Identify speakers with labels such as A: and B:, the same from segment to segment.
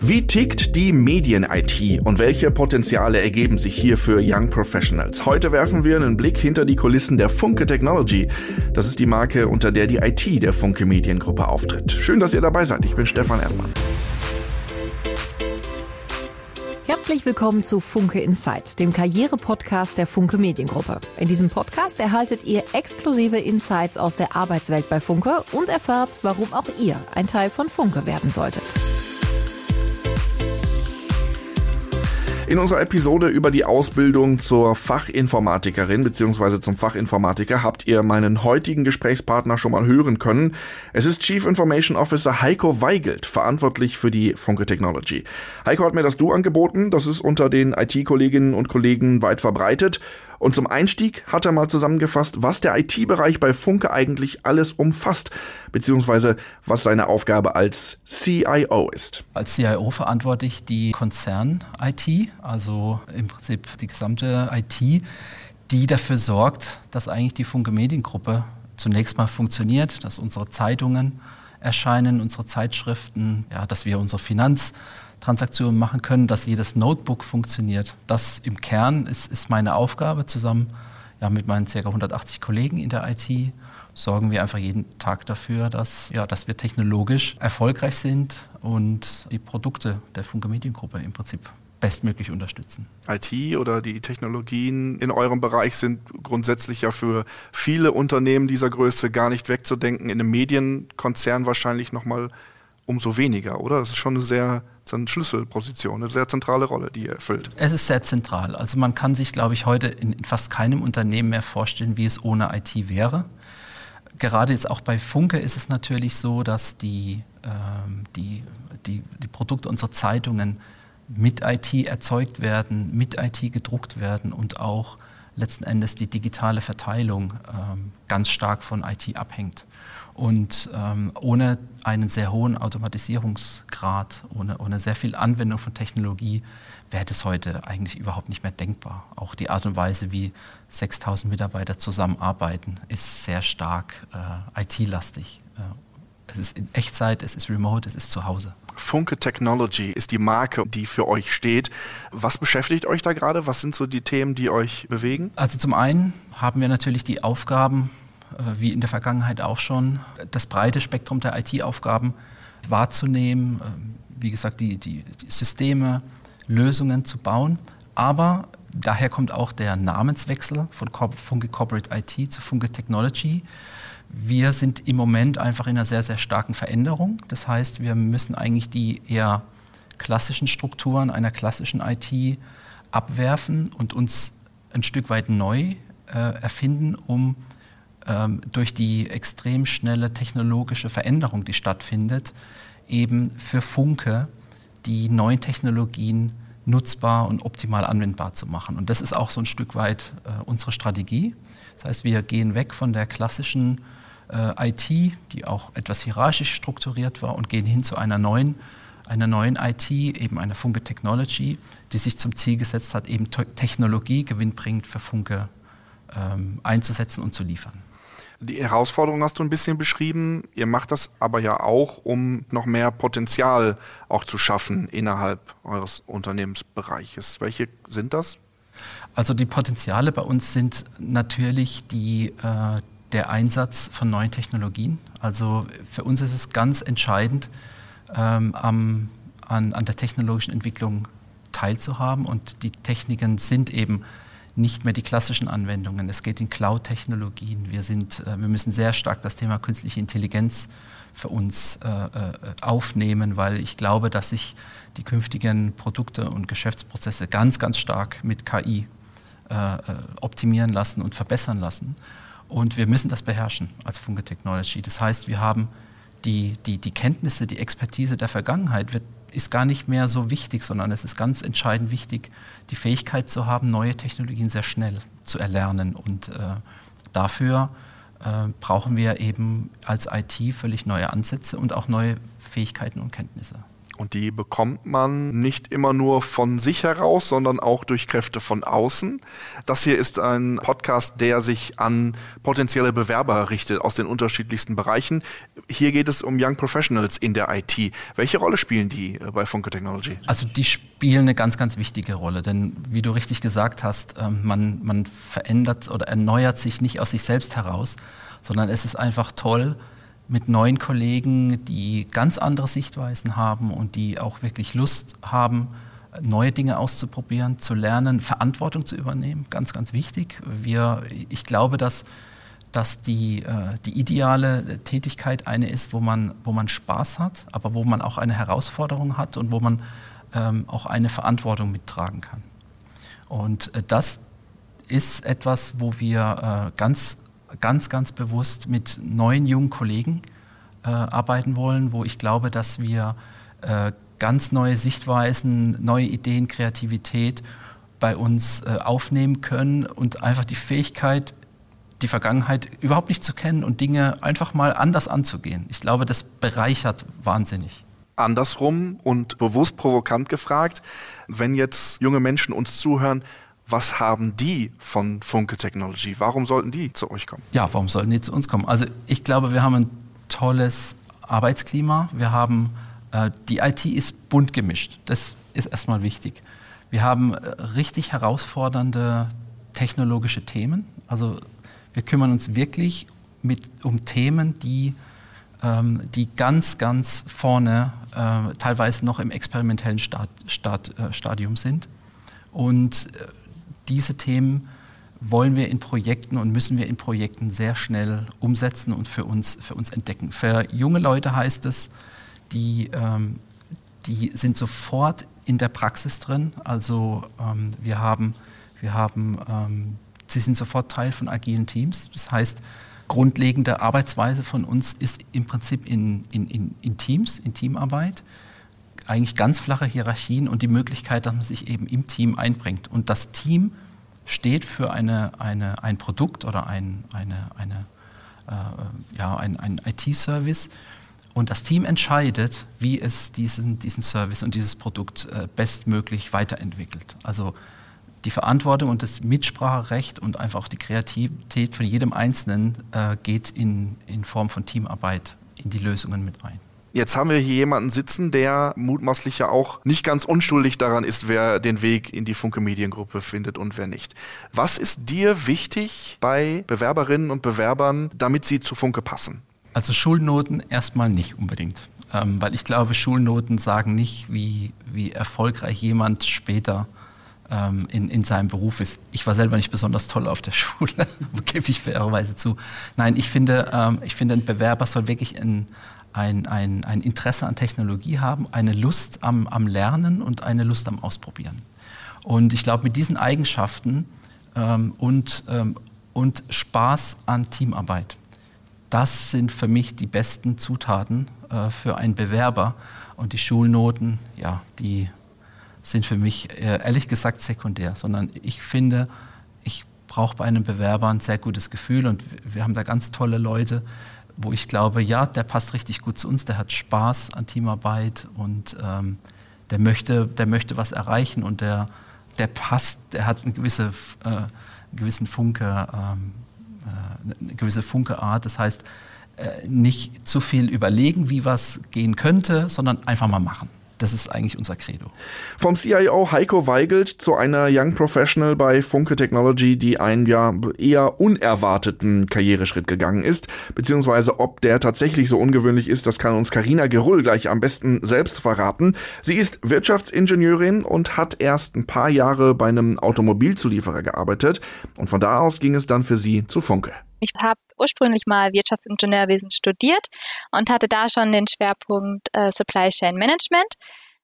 A: Wie tickt die Medien-IT und welche Potenziale ergeben sich hier für Young Professionals? Heute werfen wir einen Blick hinter die Kulissen der Funke Technology. Das ist die Marke, unter der die IT der Funke Mediengruppe auftritt. Schön, dass ihr dabei seid. Ich bin Stefan Erdmann.
B: Herzlich willkommen zu Funke Insight, dem Karriere-Podcast der Funke Mediengruppe. In diesem Podcast erhaltet ihr exklusive Insights aus der Arbeitswelt bei Funke und erfahrt, warum auch ihr ein Teil von Funke werden solltet.
A: In unserer Episode über die Ausbildung zur Fachinformatikerin bzw. zum Fachinformatiker habt ihr meinen heutigen Gesprächspartner schon mal hören können. Es ist Chief Information Officer Heiko Weigelt, verantwortlich für die Funke Technology. Heiko hat mir das Du angeboten, das ist unter den IT-Kolleginnen und Kollegen weit verbreitet. Und zum Einstieg hat er mal zusammengefasst, was der IT-Bereich bei Funke eigentlich alles umfasst, beziehungsweise was seine Aufgabe als CIO ist.
C: Als CIO verantworte ich die Konzern-IT, also im Prinzip die gesamte IT, die dafür sorgt, dass eigentlich die Funke Mediengruppe zunächst mal funktioniert, dass unsere Zeitungen erscheinen, unsere Zeitschriften, ja, dass wir unsere Finanz Transaktionen machen können, dass jedes Notebook funktioniert. Das im Kern ist, ist meine Aufgabe. Zusammen ja, mit meinen ca. 180 Kollegen in der IT sorgen wir einfach jeden Tag dafür, dass, ja, dass wir technologisch erfolgreich sind und die Produkte der Funke Mediengruppe im Prinzip bestmöglich unterstützen.
A: IT oder die Technologien in eurem Bereich sind grundsätzlich ja für viele Unternehmen dieser Größe gar nicht wegzudenken. In einem Medienkonzern wahrscheinlich nochmal umso weniger, oder? Das ist schon eine sehr eine Schlüsselposition, eine sehr zentrale Rolle, die er erfüllt.
C: Es ist sehr zentral. Also man kann sich, glaube ich, heute in, in fast keinem Unternehmen mehr vorstellen, wie es ohne IT wäre. Gerade jetzt auch bei Funke ist es natürlich so, dass die, ähm, die, die, die Produkte unserer Zeitungen mit IT erzeugt werden, mit IT gedruckt werden und auch letzten Endes die digitale Verteilung ähm, ganz stark von IT abhängt. Und ähm, ohne einen sehr hohen Automatisierungsgrad, ohne, ohne sehr viel Anwendung von Technologie, wäre das heute eigentlich überhaupt nicht mehr denkbar. Auch die Art und Weise, wie 6000 Mitarbeiter zusammenarbeiten, ist sehr stark äh, IT-lastig. Äh, es ist in Echtzeit, es ist remote, es ist zu Hause.
A: Funke Technology ist die Marke, die für euch steht. Was beschäftigt euch da gerade? Was sind so die Themen, die euch bewegen?
C: Also zum einen haben wir natürlich die Aufgaben, äh, wie in der Vergangenheit auch schon, das breite Spektrum der IT-Aufgaben wahrzunehmen, ähm, wie gesagt, die, die, die Systeme, Lösungen zu bauen. Aber daher kommt auch der Namenswechsel von Funke Corporate IT zu Funke Technology. Wir sind im Moment einfach in einer sehr, sehr starken Veränderung. Das heißt, wir müssen eigentlich die eher klassischen Strukturen einer klassischen IT abwerfen und uns ein Stück weit neu äh, erfinden, um ähm, durch die extrem schnelle technologische Veränderung, die stattfindet, eben für Funke die neuen Technologien nutzbar und optimal anwendbar zu machen. Und das ist auch so ein Stück weit äh, unsere Strategie. Das heißt, wir gehen weg von der klassischen äh, IT, die auch etwas hierarchisch strukturiert war, und gehen hin zu einer neuen, einer neuen IT, eben einer Funke Technology, die sich zum Ziel gesetzt hat, eben Technologie gewinnbringend für Funke ähm, einzusetzen und zu liefern.
A: Die Herausforderung hast du ein bisschen beschrieben. Ihr macht das aber ja auch, um noch mehr Potenzial auch zu schaffen innerhalb eures Unternehmensbereiches. Welche sind das?
C: Also die Potenziale bei uns sind natürlich die, äh, der Einsatz von neuen Technologien. Also für uns ist es ganz entscheidend, ähm, am, an, an der technologischen Entwicklung teilzuhaben und die Techniken sind eben nicht mehr die klassischen Anwendungen. Es geht in Cloud-Technologien. Wir, sind, äh, wir müssen sehr stark das Thema künstliche Intelligenz für uns äh, äh, aufnehmen, weil ich glaube, dass sich die künftigen Produkte und Geschäftsprozesse ganz, ganz stark mit KI optimieren lassen und verbessern lassen. Und wir müssen das beherrschen als Funke Technology. Das heißt, wir haben die, die, die Kenntnisse, die Expertise der Vergangenheit wird ist gar nicht mehr so wichtig, sondern es ist ganz entscheidend wichtig, die Fähigkeit zu haben, neue Technologien sehr schnell zu erlernen. Und äh, dafür äh, brauchen wir eben als IT völlig neue Ansätze und auch neue Fähigkeiten und Kenntnisse.
A: Und die bekommt man nicht immer nur von sich heraus, sondern auch durch Kräfte von außen. Das hier ist ein Podcast, der sich an potenzielle Bewerber richtet aus den unterschiedlichsten Bereichen. Hier geht es um Young Professionals in der IT. Welche Rolle spielen die äh, bei Funke Technology?
C: Also die spielen eine ganz, ganz wichtige Rolle, denn wie du richtig gesagt hast, ähm, man, man verändert oder erneuert sich nicht aus sich selbst heraus, sondern es ist einfach toll, mit neuen Kollegen, die ganz andere Sichtweisen haben und die auch wirklich Lust haben, neue Dinge auszuprobieren, zu lernen, Verantwortung zu übernehmen, ganz, ganz wichtig. Wir, ich glaube, dass, dass die, äh, die ideale Tätigkeit eine ist, wo man, wo man Spaß hat, aber wo man auch eine Herausforderung hat und wo man ähm, auch eine Verantwortung mittragen kann. Und äh, das ist etwas, wo wir äh, ganz ganz, ganz bewusst mit neuen jungen Kollegen äh, arbeiten wollen, wo ich glaube, dass wir äh, ganz neue Sichtweisen, neue Ideen, Kreativität bei uns äh, aufnehmen können und einfach die Fähigkeit, die Vergangenheit überhaupt nicht zu kennen und Dinge einfach mal anders anzugehen. Ich glaube, das bereichert wahnsinnig.
A: Andersrum und bewusst provokant gefragt, wenn jetzt junge Menschen uns zuhören, was haben die von Funke Technology? Warum sollten die zu euch kommen?
C: Ja, warum sollten die zu uns kommen? Also ich glaube, wir haben ein tolles Arbeitsklima. Wir haben, äh, die IT ist bunt gemischt. Das ist erstmal wichtig. Wir haben äh, richtig herausfordernde technologische Themen. Also wir kümmern uns wirklich mit, um Themen, die, ähm, die ganz, ganz vorne, äh, teilweise noch im experimentellen Stad, Stad, äh, Stadium sind. Und äh, diese Themen wollen wir in Projekten und müssen wir in Projekten sehr schnell umsetzen und für uns, für uns entdecken. Für junge Leute heißt es, die, ähm, die sind sofort in der Praxis drin. Also ähm, wir haben, wir haben ähm, sie sind sofort Teil von agilen Teams. Das heißt, grundlegende Arbeitsweise von uns ist im Prinzip in, in, in, in Teams, in Teamarbeit eigentlich ganz flache Hierarchien und die Möglichkeit, dass man sich eben im Team einbringt. Und das Team steht für eine, eine, ein Produkt oder ein, eine, eine, äh, ja, ein, ein IT-Service. Und das Team entscheidet, wie es diesen, diesen Service und dieses Produkt äh, bestmöglich weiterentwickelt. Also die Verantwortung und das Mitspracherecht und einfach auch die Kreativität von jedem Einzelnen äh, geht in, in Form von Teamarbeit in die Lösungen mit ein.
A: Jetzt haben wir hier jemanden sitzen, der mutmaßlich ja auch nicht ganz unschuldig daran ist, wer den Weg in die Funke Mediengruppe findet und wer nicht. Was ist dir wichtig bei Bewerberinnen und Bewerbern, damit sie zu Funke passen?
C: Also Schulnoten erstmal nicht unbedingt. Ähm, weil ich glaube, Schulnoten sagen nicht, wie, wie erfolgreich jemand später ähm, in, in seinem Beruf ist. Ich war selber nicht besonders toll auf der Schule, gebe ich fairerweise zu. Nein, ich finde, ähm, ich finde, ein Bewerber soll wirklich ein, ein, ein, ein Interesse an Technologie haben, eine Lust am, am Lernen und eine Lust am Ausprobieren. Und ich glaube, mit diesen Eigenschaften ähm, und, ähm, und Spaß an Teamarbeit, das sind für mich die besten Zutaten äh, für einen Bewerber. Und die Schulnoten, ja, die sind für mich äh, ehrlich gesagt sekundär, sondern ich finde, ich brauche bei einem Bewerber ein sehr gutes Gefühl und wir haben da ganz tolle Leute, wo ich glaube, ja, der passt richtig gut zu uns, der hat Spaß an Teamarbeit und ähm, der, möchte, der möchte was erreichen und der, der passt, der hat eine gewisse, äh, gewissen Funke, ähm, äh, eine gewisse Funkeart. Das heißt, äh, nicht zu viel überlegen, wie was gehen könnte, sondern einfach mal machen. Das ist eigentlich unser Credo.
A: Vom CIO Heiko Weigelt zu einer Young Professional bei Funke Technology, die einen ja eher unerwarteten Karriereschritt gegangen ist, beziehungsweise ob der tatsächlich so ungewöhnlich ist, das kann uns Karina Gerull gleich am besten selbst verraten. Sie ist Wirtschaftsingenieurin und hat erst ein paar Jahre bei einem Automobilzulieferer gearbeitet und von da aus ging es dann für sie zu Funke.
D: Ich habe ursprünglich mal Wirtschaftsingenieurwesen studiert und hatte da schon den Schwerpunkt äh, Supply Chain Management.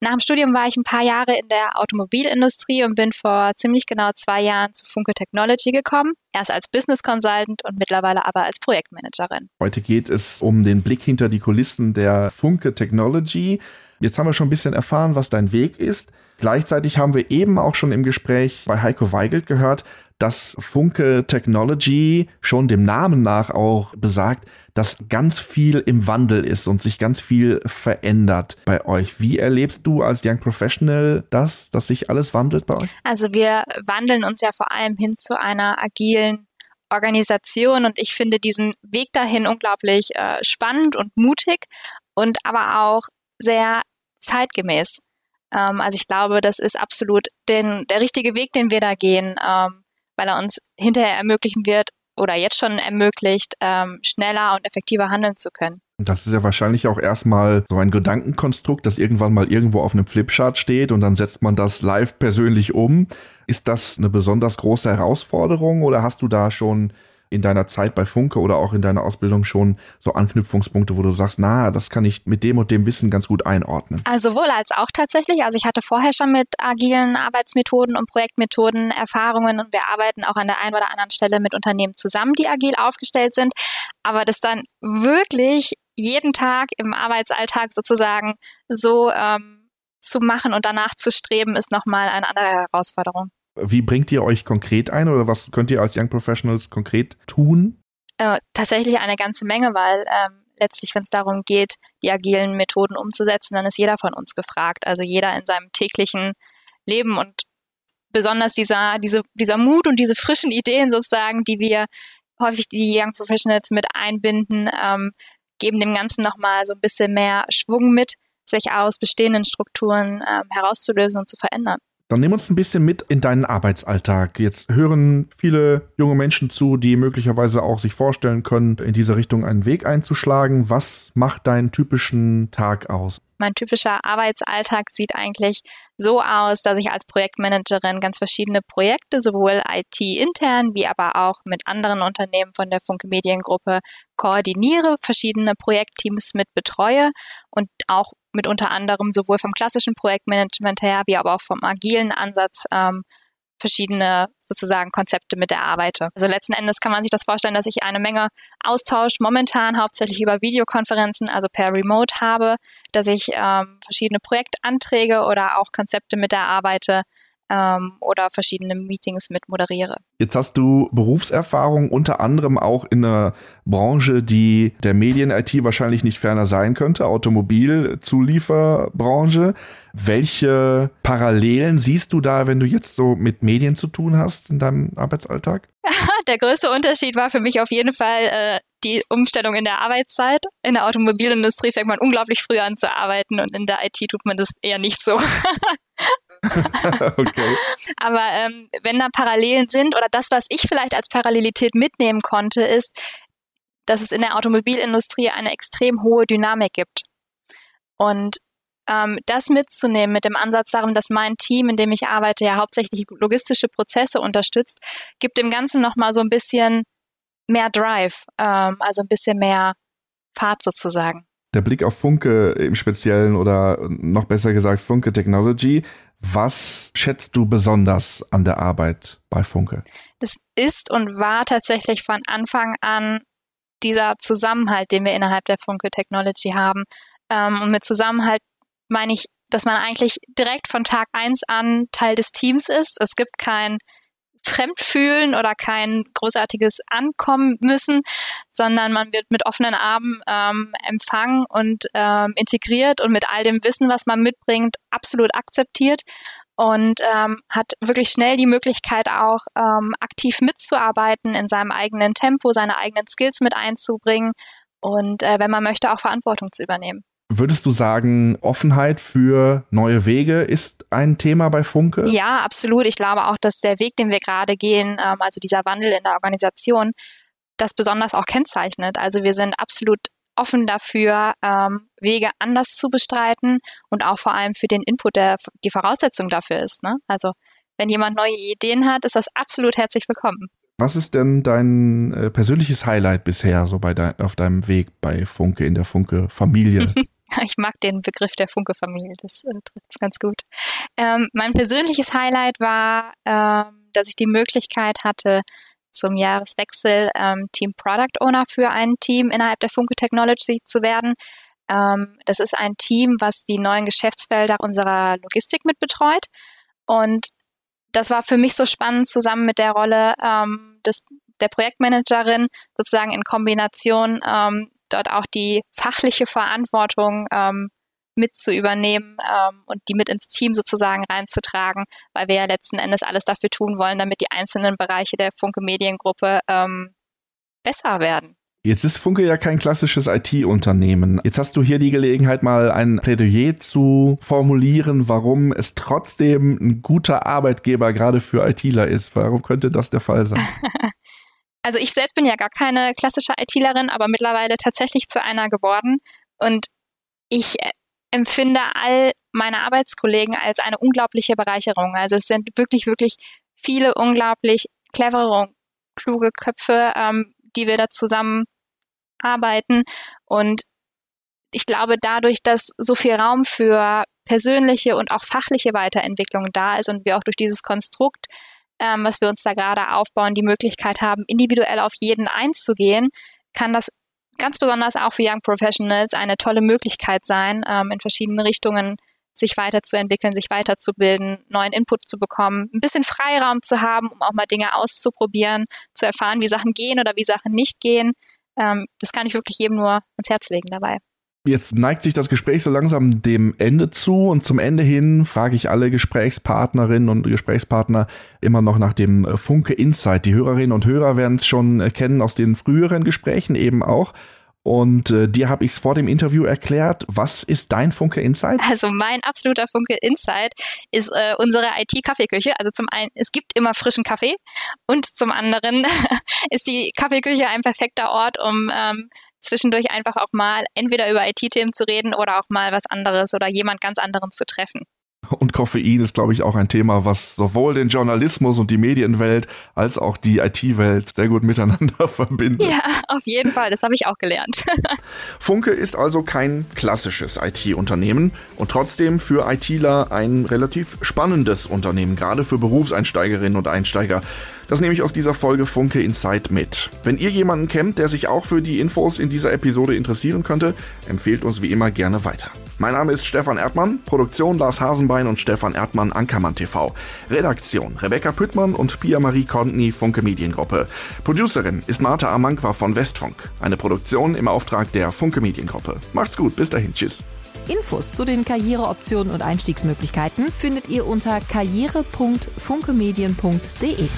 D: Nach dem Studium war ich ein paar Jahre in der Automobilindustrie und bin vor ziemlich genau zwei Jahren zu Funke Technology gekommen. Erst als Business Consultant und mittlerweile aber als Projektmanagerin.
A: Heute geht es um den Blick hinter die Kulissen der Funke Technology. Jetzt haben wir schon ein bisschen erfahren, was dein Weg ist. Gleichzeitig haben wir eben auch schon im Gespräch bei Heiko Weigelt gehört, dass Funke Technology schon dem Namen nach auch besagt, dass ganz viel im Wandel ist und sich ganz viel verändert bei euch. Wie erlebst du als Young Professional das, dass sich alles wandelt bei euch?
D: Also wir wandeln uns ja vor allem hin zu einer agilen Organisation und ich finde diesen Weg dahin unglaublich äh, spannend und mutig und aber auch sehr zeitgemäß. Ähm, also ich glaube, das ist absolut den, der richtige Weg, den wir da gehen, ähm, weil er uns hinterher ermöglichen wird oder jetzt schon ermöglicht, ähm, schneller und effektiver handeln zu können.
A: Das ist ja wahrscheinlich auch erstmal so ein Gedankenkonstrukt, das irgendwann mal irgendwo auf einem Flipchart steht und dann setzt man das live persönlich um. Ist das eine besonders große Herausforderung oder hast du da schon in deiner Zeit bei Funke oder auch in deiner Ausbildung schon so Anknüpfungspunkte, wo du sagst, na, das kann ich mit dem und dem Wissen ganz gut einordnen?
D: Also sowohl als auch tatsächlich. Also ich hatte vorher schon mit agilen Arbeitsmethoden und Projektmethoden Erfahrungen und wir arbeiten auch an der einen oder anderen Stelle mit Unternehmen zusammen, die agil aufgestellt sind. Aber das dann wirklich jeden Tag im Arbeitsalltag sozusagen so ähm, zu machen und danach zu streben, ist nochmal eine andere Herausforderung.
A: Wie bringt ihr euch konkret ein oder was könnt ihr als Young Professionals konkret tun?
D: Äh, tatsächlich eine ganze Menge, weil ähm, letztlich, wenn es darum geht, die agilen Methoden umzusetzen, dann ist jeder von uns gefragt. Also jeder in seinem täglichen Leben und besonders dieser, diese, dieser Mut und diese frischen Ideen sozusagen, die wir häufig die Young Professionals mit einbinden, ähm, geben dem Ganzen nochmal so ein bisschen mehr Schwung mit, sich aus bestehenden Strukturen ähm, herauszulösen und zu verändern.
A: Dann nimm uns ein bisschen mit in deinen Arbeitsalltag. Jetzt hören viele junge Menschen zu, die möglicherweise auch sich vorstellen können, in diese Richtung einen Weg einzuschlagen. Was macht deinen typischen Tag aus?
D: Mein typischer Arbeitsalltag sieht eigentlich so aus, dass ich als Projektmanagerin ganz verschiedene Projekte, sowohl IT-intern wie aber auch mit anderen Unternehmen von der Funke Mediengruppe koordiniere, verschiedene Projektteams mit betreue und auch mit unter anderem sowohl vom klassischen Projektmanagement her, wie aber auch vom agilen Ansatz ähm, verschiedene sozusagen Konzepte mit erarbeite. Also letzten Endes kann man sich das vorstellen, dass ich eine Menge Austausch momentan hauptsächlich über Videokonferenzen, also per Remote habe, dass ich ähm, verschiedene Projektanträge oder auch Konzepte mit erarbeite, ähm, oder verschiedene Meetings mit moderiere.
A: Jetzt hast du Berufserfahrung unter anderem auch in einer Branche, die der Medien-IT wahrscheinlich nicht ferner sein könnte, Automobilzulieferbranche. Welche Parallelen siehst du da, wenn du jetzt so mit Medien zu tun hast in deinem Arbeitsalltag?
D: der größte Unterschied war für mich auf jeden Fall äh, die Umstellung in der Arbeitszeit. In der Automobilindustrie fängt man unglaublich früh an zu arbeiten und in der IT tut man das eher nicht so. okay. Aber ähm, wenn da Parallelen sind oder das, was ich vielleicht als Parallelität mitnehmen konnte, ist, dass es in der Automobilindustrie eine extrem hohe Dynamik gibt. Und ähm, das mitzunehmen mit dem Ansatz darum, dass mein Team, in dem ich arbeite, ja hauptsächlich logistische Prozesse unterstützt, gibt dem Ganzen nochmal so ein bisschen mehr Drive, ähm, also ein bisschen mehr Fahrt sozusagen.
A: Der Blick auf Funke im Speziellen oder noch besser gesagt Funke Technology. Was schätzt du besonders an der Arbeit bei Funke?
D: Das ist und war tatsächlich von Anfang an dieser Zusammenhalt, den wir innerhalb der Funke Technology haben. Ähm, und mit Zusammenhalt meine ich, dass man eigentlich direkt von Tag eins an Teil des Teams ist. Es gibt kein Fremdfühlen oder kein großartiges Ankommen müssen, sondern man wird mit offenen Armen ähm, empfangen und ähm, integriert und mit all dem Wissen, was man mitbringt, absolut akzeptiert und ähm, hat wirklich schnell die Möglichkeit auch ähm, aktiv mitzuarbeiten, in seinem eigenen Tempo, seine eigenen Skills mit einzubringen und äh, wenn man möchte, auch Verantwortung zu übernehmen.
A: Würdest du sagen, Offenheit für neue Wege ist ein Thema bei Funke?
D: Ja, absolut. Ich glaube auch, dass der Weg, den wir gerade gehen, ähm, also dieser Wandel in der Organisation, das besonders auch kennzeichnet. Also wir sind absolut offen dafür, ähm, Wege anders zu bestreiten und auch vor allem für den Input, der die Voraussetzung dafür ist. Ne? Also wenn jemand neue Ideen hat, ist das absolut herzlich willkommen.
A: Was ist denn dein äh, persönliches Highlight bisher so bei de auf deinem Weg bei Funke in der Funke-Familie?
D: Ich mag den Begriff der Funke-Familie, das äh, trifft es ganz gut. Ähm, mein persönliches Highlight war, ähm, dass ich die Möglichkeit hatte, zum Jahreswechsel ähm, Team Product Owner für ein Team innerhalb der Funke Technology zu werden. Ähm, das ist ein Team, was die neuen Geschäftsfelder unserer Logistik mit betreut. Und das war für mich so spannend zusammen mit der Rolle ähm, des der Projektmanagerin sozusagen in Kombination ähm, dort auch die fachliche Verantwortung ähm, mit zu übernehmen ähm, und die mit ins Team sozusagen reinzutragen, weil wir ja letzten Endes alles dafür tun wollen, damit die einzelnen Bereiche der Funke Mediengruppe ähm, besser werden.
A: Jetzt ist Funke ja kein klassisches IT-Unternehmen. Jetzt hast du hier die Gelegenheit, mal ein Plädoyer zu formulieren, warum es trotzdem ein guter Arbeitgeber gerade für ITler ist. Warum könnte das der Fall sein?
D: Also ich selbst bin ja gar keine klassische ITlerin, aber mittlerweile tatsächlich zu einer geworden. Und ich äh, empfinde all meine Arbeitskollegen als eine unglaubliche Bereicherung. Also es sind wirklich, wirklich viele unglaublich clevere und kluge Köpfe, ähm, die wir da zusammen arbeiten. Und ich glaube, dadurch, dass so viel Raum für persönliche und auch fachliche Weiterentwicklung da ist und wir auch durch dieses Konstrukt ähm, was wir uns da gerade aufbauen, die Möglichkeit haben, individuell auf jeden einzugehen, kann das ganz besonders auch für Young Professionals eine tolle Möglichkeit sein, ähm, in verschiedene Richtungen sich weiterzuentwickeln, sich weiterzubilden, neuen Input zu bekommen, ein bisschen Freiraum zu haben, um auch mal Dinge auszuprobieren, zu erfahren, wie Sachen gehen oder wie Sachen nicht gehen. Ähm, das kann ich wirklich jedem nur ans Herz legen dabei.
A: Jetzt neigt sich das Gespräch so langsam dem Ende zu und zum Ende hin frage ich alle Gesprächspartnerinnen und Gesprächspartner immer noch nach dem äh, Funke Insight. Die Hörerinnen und Hörer werden es schon äh, kennen aus den früheren Gesprächen eben auch. Und äh, dir habe ich es vor dem Interview erklärt. Was ist dein Funke Insight?
D: Also mein absoluter Funke Insight ist äh, unsere IT-Kaffeeküche. Also zum einen, es gibt immer frischen Kaffee und zum anderen ist die Kaffeeküche ein perfekter Ort, um ähm, zwischendurch einfach auch mal entweder über IT-Themen zu reden oder auch mal was anderes oder jemand ganz anderen zu treffen.
A: Und Koffein ist, glaube ich, auch ein Thema, was sowohl den Journalismus und die Medienwelt als auch die IT-Welt sehr gut miteinander verbindet.
D: Ja, auf jeden Fall. Das habe ich auch gelernt.
A: Funke ist also kein klassisches IT-Unternehmen und trotzdem für ITler ein relativ spannendes Unternehmen, gerade für Berufseinsteigerinnen und Einsteiger. Das nehme ich aus dieser Folge Funke Insight mit. Wenn ihr jemanden kennt, der sich auch für die Infos in dieser Episode interessieren könnte, empfehlt uns wie immer gerne weiter. Mein Name ist Stefan Erdmann, Produktion Lars Hasenbein und Stefan Erdmann Ankermann TV. Redaktion Rebecca Püttmann und Pia-Marie Kontny Funke Mediengruppe. Producerin ist Martha Amankwa von Westfunk. Eine Produktion im Auftrag der Funke Mediengruppe. Macht's gut, bis dahin, tschüss.
B: Infos zu den Karriereoptionen und Einstiegsmöglichkeiten findet ihr unter karriere.funkemedien.de.